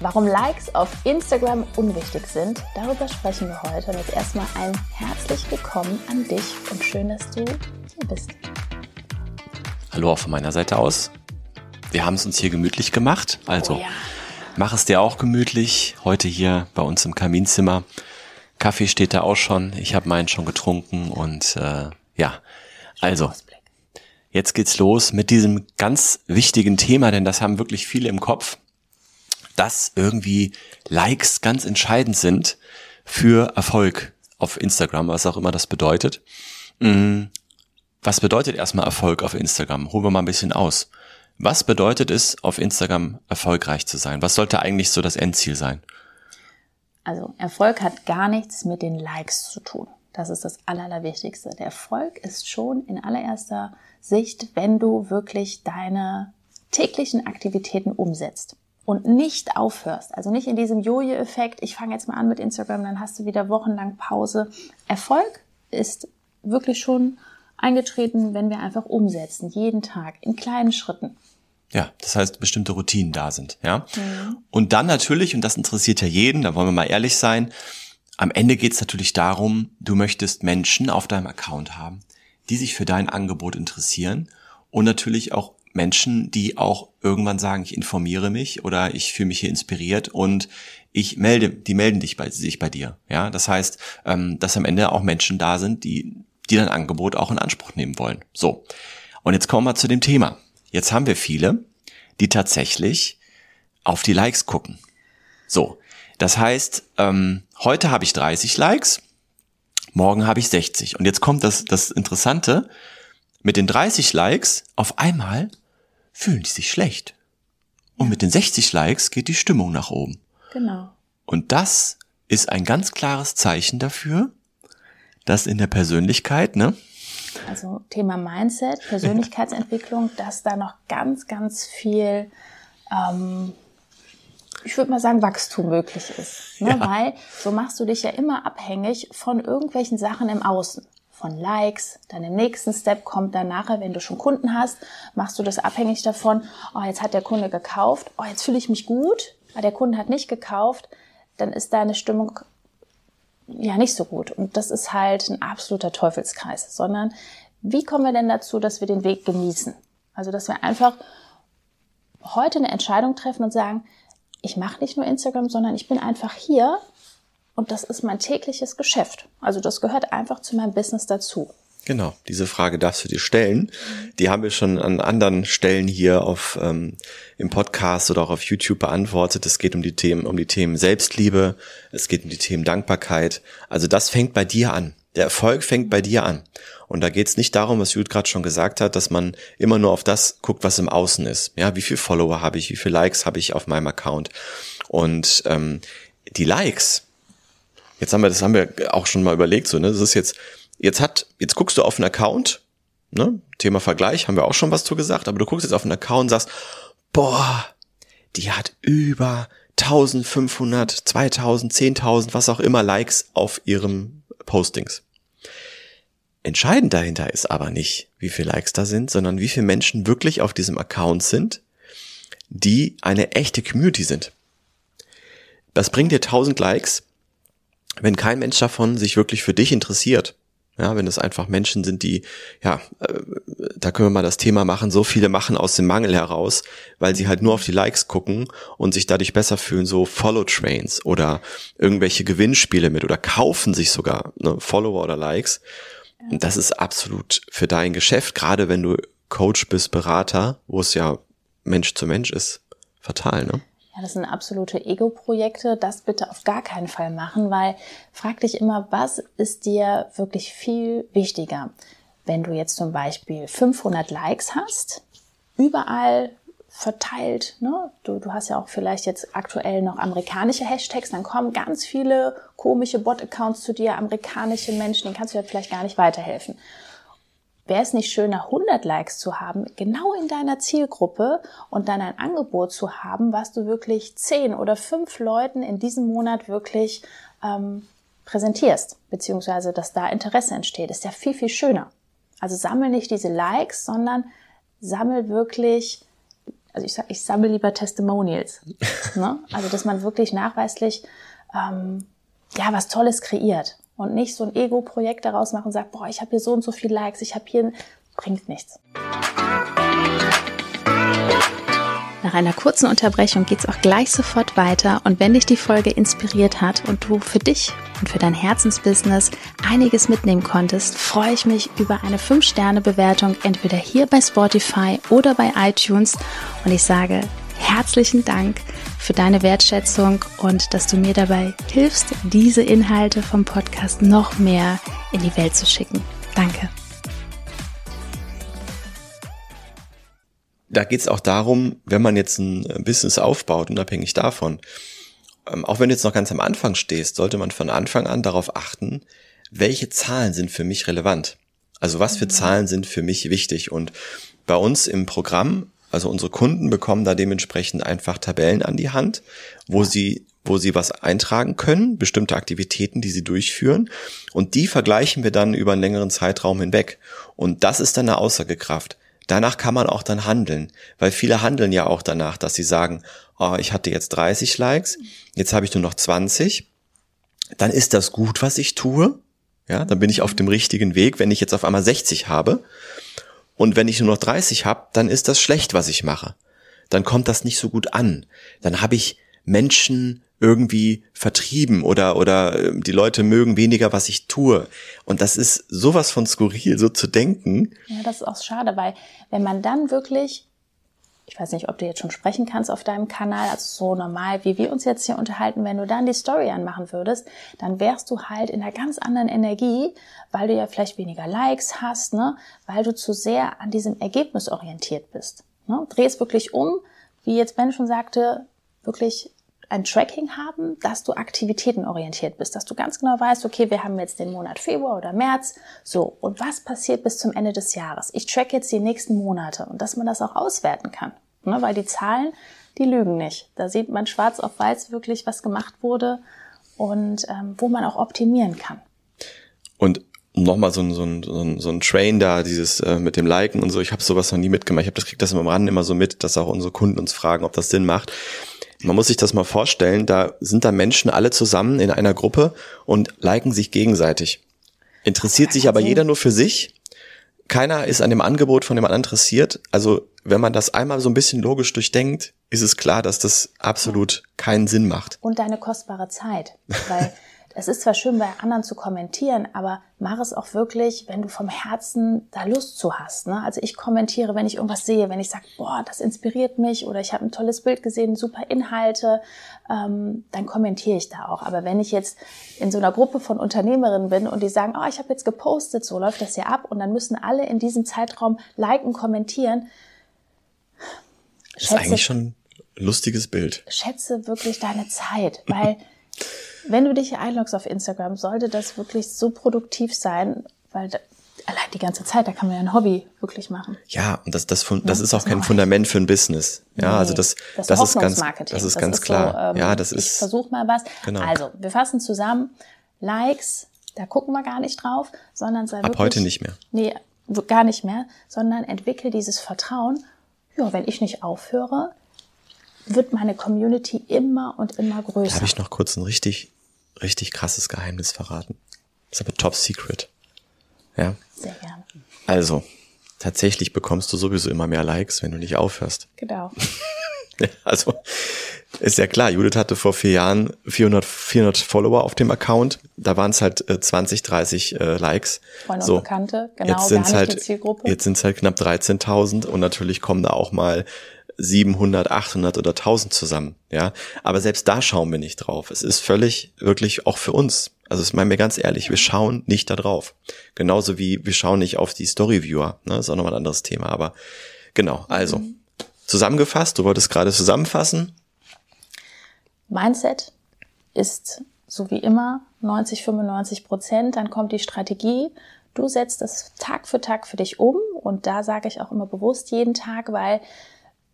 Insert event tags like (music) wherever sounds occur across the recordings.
Warum Likes auf Instagram unwichtig sind, darüber sprechen wir heute. Und jetzt erstmal ein herzlich willkommen an dich und schön, dass du hier bist. Hallo auch von meiner Seite aus. Wir haben es uns hier gemütlich gemacht. Also oh ja. mach es dir auch gemütlich. Heute hier bei uns im Kaminzimmer. Kaffee steht da auch schon. Ich habe meinen schon getrunken und äh, ja, also jetzt geht's los mit diesem ganz wichtigen Thema, denn das haben wirklich viele im Kopf dass irgendwie Likes ganz entscheidend sind für Erfolg auf Instagram, was auch immer das bedeutet. Mm, was bedeutet erstmal Erfolg auf Instagram? Holen wir mal ein bisschen aus. Was bedeutet es, auf Instagram erfolgreich zu sein? Was sollte eigentlich so das Endziel sein? Also Erfolg hat gar nichts mit den Likes zu tun. Das ist das Allerwichtigste. Der Erfolg ist schon in allererster Sicht, wenn du wirklich deine täglichen Aktivitäten umsetzt und nicht aufhörst, also nicht in diesem Jojo-Effekt, ich fange jetzt mal an mit Instagram, dann hast du wieder wochenlang Pause. Erfolg ist wirklich schon eingetreten, wenn wir einfach umsetzen, jeden Tag, in kleinen Schritten. Ja, das heißt, bestimmte Routinen da sind, ja. Mhm. Und dann natürlich, und das interessiert ja jeden, da wollen wir mal ehrlich sein, am Ende geht es natürlich darum, du möchtest Menschen auf deinem Account haben, die sich für dein Angebot interessieren und natürlich auch Menschen, die auch irgendwann sagen, ich informiere mich oder ich fühle mich hier inspiriert und ich melde, die melden dich bei, sich bei dir. Ja, das heißt, ähm, dass am Ende auch Menschen da sind, die, die dein Angebot auch in Anspruch nehmen wollen. So. Und jetzt kommen wir zu dem Thema. Jetzt haben wir viele, die tatsächlich auf die Likes gucken. So. Das heißt, ähm, heute habe ich 30 Likes, morgen habe ich 60. Und jetzt kommt das, das Interessante. Mit den 30 Likes auf einmal fühlen die sich schlecht. Und mit den 60 Likes geht die Stimmung nach oben. Genau. Und das ist ein ganz klares Zeichen dafür, dass in der Persönlichkeit, ne? Also Thema Mindset, Persönlichkeitsentwicklung, (laughs) dass da noch ganz, ganz viel, ähm, ich würde mal sagen, Wachstum möglich ist. Ne? Ja. Weil so machst du dich ja immer abhängig von irgendwelchen Sachen im Außen von Likes. Dann im nächsten Step kommt dann nachher, wenn du schon Kunden hast, machst du das abhängig davon, oh, jetzt hat der Kunde gekauft, oh, jetzt fühle ich mich gut, aber der Kunde hat nicht gekauft, dann ist deine Stimmung ja nicht so gut. Und das ist halt ein absoluter Teufelskreis, sondern wie kommen wir denn dazu, dass wir den Weg genießen? Also, dass wir einfach heute eine Entscheidung treffen und sagen, ich mache nicht nur Instagram, sondern ich bin einfach hier und das ist mein tägliches Geschäft. Also das gehört einfach zu meinem Business dazu. Genau, diese Frage darfst du dir stellen. Die haben wir schon an anderen Stellen hier auf ähm, im Podcast oder auch auf YouTube beantwortet. Es geht um die Themen, um die Themen Selbstliebe, es geht um die Themen Dankbarkeit. Also das fängt bei dir an. Der Erfolg fängt bei dir an. Und da geht es nicht darum, was Jude gerade schon gesagt hat, dass man immer nur auf das guckt, was im Außen ist. Ja, wie viel Follower habe ich, wie viel Likes habe ich auf meinem Account. Und ähm, die Likes, Jetzt haben wir, das haben wir auch schon mal überlegt, so, ne? Das ist jetzt, jetzt hat, jetzt guckst du auf einen Account, ne? Thema Vergleich, haben wir auch schon was zu gesagt, aber du guckst jetzt auf einen Account und sagst, boah, die hat über 1500, 2000, 10.000, was auch immer Likes auf ihrem Postings. Entscheidend dahinter ist aber nicht, wie viele Likes da sind, sondern wie viele Menschen wirklich auf diesem Account sind, die eine echte Community sind. Das bringt dir 1000 Likes, wenn kein Mensch davon sich wirklich für dich interessiert, ja, wenn es einfach Menschen sind, die, ja, äh, da können wir mal das Thema machen, so viele machen aus dem Mangel heraus, weil sie halt nur auf die Likes gucken und sich dadurch besser fühlen, so Follow-Trains oder irgendwelche Gewinnspiele mit oder kaufen sich sogar ne, Follower oder Likes. Und das ist absolut für dein Geschäft, gerade wenn du Coach bist, Berater, wo es ja Mensch zu Mensch ist, fatal, ne? Ja, das sind absolute Ego-Projekte. Das bitte auf gar keinen Fall machen, weil frag dich immer, was ist dir wirklich viel wichtiger? Wenn du jetzt zum Beispiel 500 Likes hast, überall verteilt, ne? du, du hast ja auch vielleicht jetzt aktuell noch amerikanische Hashtags, dann kommen ganz viele komische Bot-Accounts zu dir, amerikanische Menschen, denen kannst du ja vielleicht gar nicht weiterhelfen. Wäre es nicht schöner, 100 Likes zu haben, genau in deiner Zielgruppe und dann ein Angebot zu haben, was du wirklich 10 oder 5 Leuten in diesem Monat wirklich ähm, präsentierst, beziehungsweise dass da Interesse entsteht, ist ja viel, viel schöner. Also sammel nicht diese Likes, sondern sammel wirklich, also ich sag, ich sammle lieber Testimonials. (laughs) ne? Also dass man wirklich nachweislich ähm, ja was Tolles kreiert und nicht so ein Ego-Projekt daraus machen und sagt, boah, ich habe hier so und so viel Likes, ich habe hier bringt nichts. Nach einer kurzen Unterbrechung geht's auch gleich sofort weiter und wenn dich die Folge inspiriert hat und du für dich und für dein Herzensbusiness einiges mitnehmen konntest, freue ich mich über eine 5-Sterne-Bewertung entweder hier bei Spotify oder bei iTunes und ich sage herzlichen Dank für deine Wertschätzung und dass du mir dabei hilfst, diese Inhalte vom Podcast noch mehr in die Welt zu schicken. Danke. Da geht es auch darum, wenn man jetzt ein Business aufbaut, unabhängig davon, ähm, auch wenn du jetzt noch ganz am Anfang stehst, sollte man von Anfang an darauf achten, welche Zahlen sind für mich relevant. Also was für mhm. Zahlen sind für mich wichtig. Und bei uns im Programm also unsere Kunden bekommen da dementsprechend einfach Tabellen an die Hand, wo sie wo sie was eintragen können, bestimmte Aktivitäten, die sie durchführen. Und die vergleichen wir dann über einen längeren Zeitraum hinweg. Und das ist dann eine Aussagekraft. Danach kann man auch dann handeln, weil viele handeln ja auch danach, dass sie sagen, oh, ich hatte jetzt 30 Likes, jetzt habe ich nur noch 20. Dann ist das gut, was ich tue. Ja, dann bin ich auf dem richtigen Weg. Wenn ich jetzt auf einmal 60 habe, und wenn ich nur noch 30 habe, dann ist das schlecht, was ich mache. Dann kommt das nicht so gut an. Dann habe ich Menschen irgendwie vertrieben oder oder äh, die Leute mögen weniger, was ich tue. Und das ist sowas von skurril, so zu denken. Ja, das ist auch schade, weil wenn man dann wirklich ich weiß nicht, ob du jetzt schon sprechen kannst auf deinem Kanal, also so normal, wie wir uns jetzt hier unterhalten, wenn du dann die Story anmachen würdest, dann wärst du halt in einer ganz anderen Energie, weil du ja vielleicht weniger Likes hast, ne, weil du zu sehr an diesem Ergebnis orientiert bist. Ne? Dreh es wirklich um, wie jetzt Ben schon sagte, wirklich ein Tracking haben, dass du aktivitätenorientiert bist, dass du ganz genau weißt, okay, wir haben jetzt den Monat Februar oder März, so, und was passiert bis zum Ende des Jahres? Ich track jetzt die nächsten Monate und dass man das auch auswerten kann, ne? weil die Zahlen, die lügen nicht. Da sieht man schwarz auf weiß wirklich, was gemacht wurde und ähm, wo man auch optimieren kann. Und nochmal so ein, so, ein, so, ein, so ein Train da, dieses äh, mit dem Liken und so, ich habe sowas noch nie mitgemacht. Ich habe das kriegt das am Rand immer so mit, dass auch unsere Kunden uns fragen, ob das Sinn macht. Man muss sich das mal vorstellen, da sind da Menschen alle zusammen in einer Gruppe und liken sich gegenseitig. Interessiert sich aber jeder nur für sich. Keiner ist an dem Angebot von dem anderen interessiert. Also wenn man das einmal so ein bisschen logisch durchdenkt, ist es klar, dass das absolut keinen Sinn macht. Und deine kostbare Zeit. Weil (laughs) es ist zwar schön, bei anderen zu kommentieren, aber mach es auch wirklich, wenn du vom Herzen da Lust zu hast. Ne? Also ich kommentiere, wenn ich irgendwas sehe, wenn ich sage, boah, das inspiriert mich oder ich habe ein tolles Bild gesehen, super Inhalte, ähm, dann kommentiere ich da auch. Aber wenn ich jetzt in so einer Gruppe von Unternehmerinnen bin und die sagen, oh, ich habe jetzt gepostet, so läuft das ja ab und dann müssen alle in diesem Zeitraum liken, kommentieren. Das ist eigentlich schon ein lustiges Bild. Schätze wirklich deine Zeit, weil (laughs) wenn du dich einloggst auf Instagram, sollte das wirklich so produktiv sein, weil da, allein die ganze Zeit, da kann man ja ein Hobby wirklich machen. Ja, und das, das, das, das ist auch kein Fundament für ein Business. Ja, nee, also das, das, das ist ganz, das ist ganz das klar. So, ähm, ja, das ist. Ich versuch mal was. Genau. Also, wir fassen zusammen. Likes, da gucken wir gar nicht drauf, sondern sei Ab wirklich, heute nicht mehr. Nee, gar nicht mehr, sondern entwickel dieses Vertrauen. Ja, wenn ich nicht aufhöre, wird meine Community immer und immer größer. Habe ich noch kurz ein richtig richtig krasses Geheimnis verraten. Das ist aber top secret. Ja. Sehr gerne. Also, tatsächlich bekommst du sowieso immer mehr Likes, wenn du nicht aufhörst. Genau. (laughs) also, ist ja klar, Judith hatte vor vier Jahren 400, 400 Follower auf dem Account. Da waren es halt äh, 20, 30 äh, Likes. Freunde so. und Bekannte, genau, jetzt sind's halt. Jetzt sind es halt knapp 13.000 und natürlich kommen da auch mal 700, 800 oder 1000 zusammen, ja. Aber selbst da schauen wir nicht drauf. Es ist völlig, wirklich auch für uns. Also ich meine mir ganz ehrlich, wir schauen nicht da drauf. Genauso wie wir schauen nicht auf die Storyviewer, ne, ist auch nochmal ein anderes Thema. Aber genau, also zusammengefasst, du wolltest gerade zusammenfassen. Mindset ist so wie immer 90, 95 Prozent. Dann kommt die Strategie. Du setzt das Tag für Tag für dich um und da sage ich auch immer bewusst jeden Tag, weil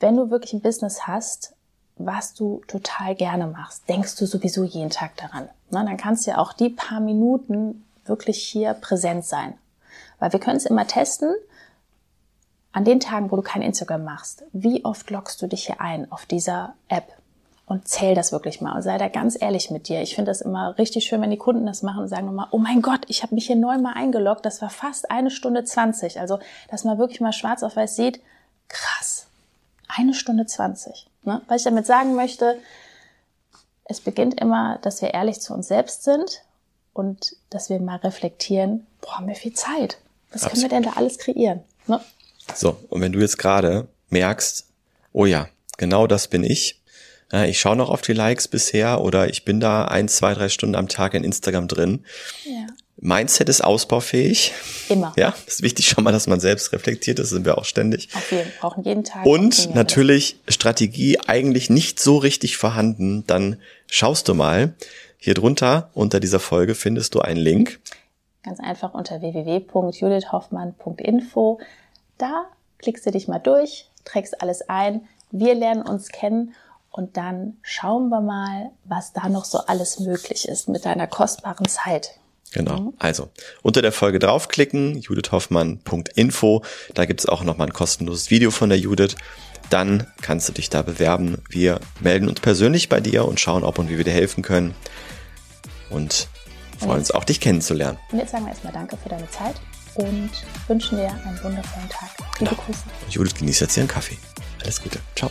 wenn du wirklich ein Business hast, was du total gerne machst, denkst du sowieso jeden Tag daran. Na, dann kannst du ja auch die paar Minuten wirklich hier präsent sein. Weil wir können es immer testen, an den Tagen, wo du kein Instagram machst, wie oft loggst du dich hier ein auf dieser App? Und zähl das wirklich mal und sei da ganz ehrlich mit dir. Ich finde das immer richtig schön, wenn die Kunden das machen und sagen nochmal, oh mein Gott, ich habe mich hier neunmal eingeloggt, das war fast eine Stunde zwanzig. Also, dass man wirklich mal schwarz auf weiß sieht, eine Stunde zwanzig. Ne? Was ich damit sagen möchte, es beginnt immer, dass wir ehrlich zu uns selbst sind und dass wir mal reflektieren, boah, haben wir viel Zeit. Was Absolut. können wir denn da alles kreieren? Ne? So, und wenn du jetzt gerade merkst, oh ja, genau das bin ich. Ich schaue noch auf die Likes bisher oder ich bin da ein, zwei, drei Stunden am Tag in Instagram drin. Ja. Mindset ist ausbaufähig. Immer. Ja, ist wichtig schon mal, dass man selbst reflektiert, das sind wir auch ständig. Auf jeden, brauchen jeden Tag. Und natürlich Strategie eigentlich nicht so richtig vorhanden, dann schaust du mal. Hier drunter unter dieser Folge findest du einen Link. Ganz einfach unter www.judithhoffmann.info. Da klickst du dich mal durch, trägst alles ein. Wir lernen uns kennen und dann schauen wir mal, was da noch so alles möglich ist mit deiner kostbaren Zeit. Genau. Mhm. Also unter der Folge draufklicken, judithhoffmann.info. Da gibt's auch nochmal ein kostenloses Video von der Judith. Dann kannst du dich da bewerben. Wir melden uns persönlich bei dir und schauen, ob und wie wir dir helfen können. Und freuen uns auch, dich kennenzulernen. Und jetzt sagen wir erstmal Danke für deine Zeit und wünschen dir einen wundervollen Tag. Liebe genau. Grüße. Judith genießt jetzt ihren Kaffee. Alles Gute. Ciao.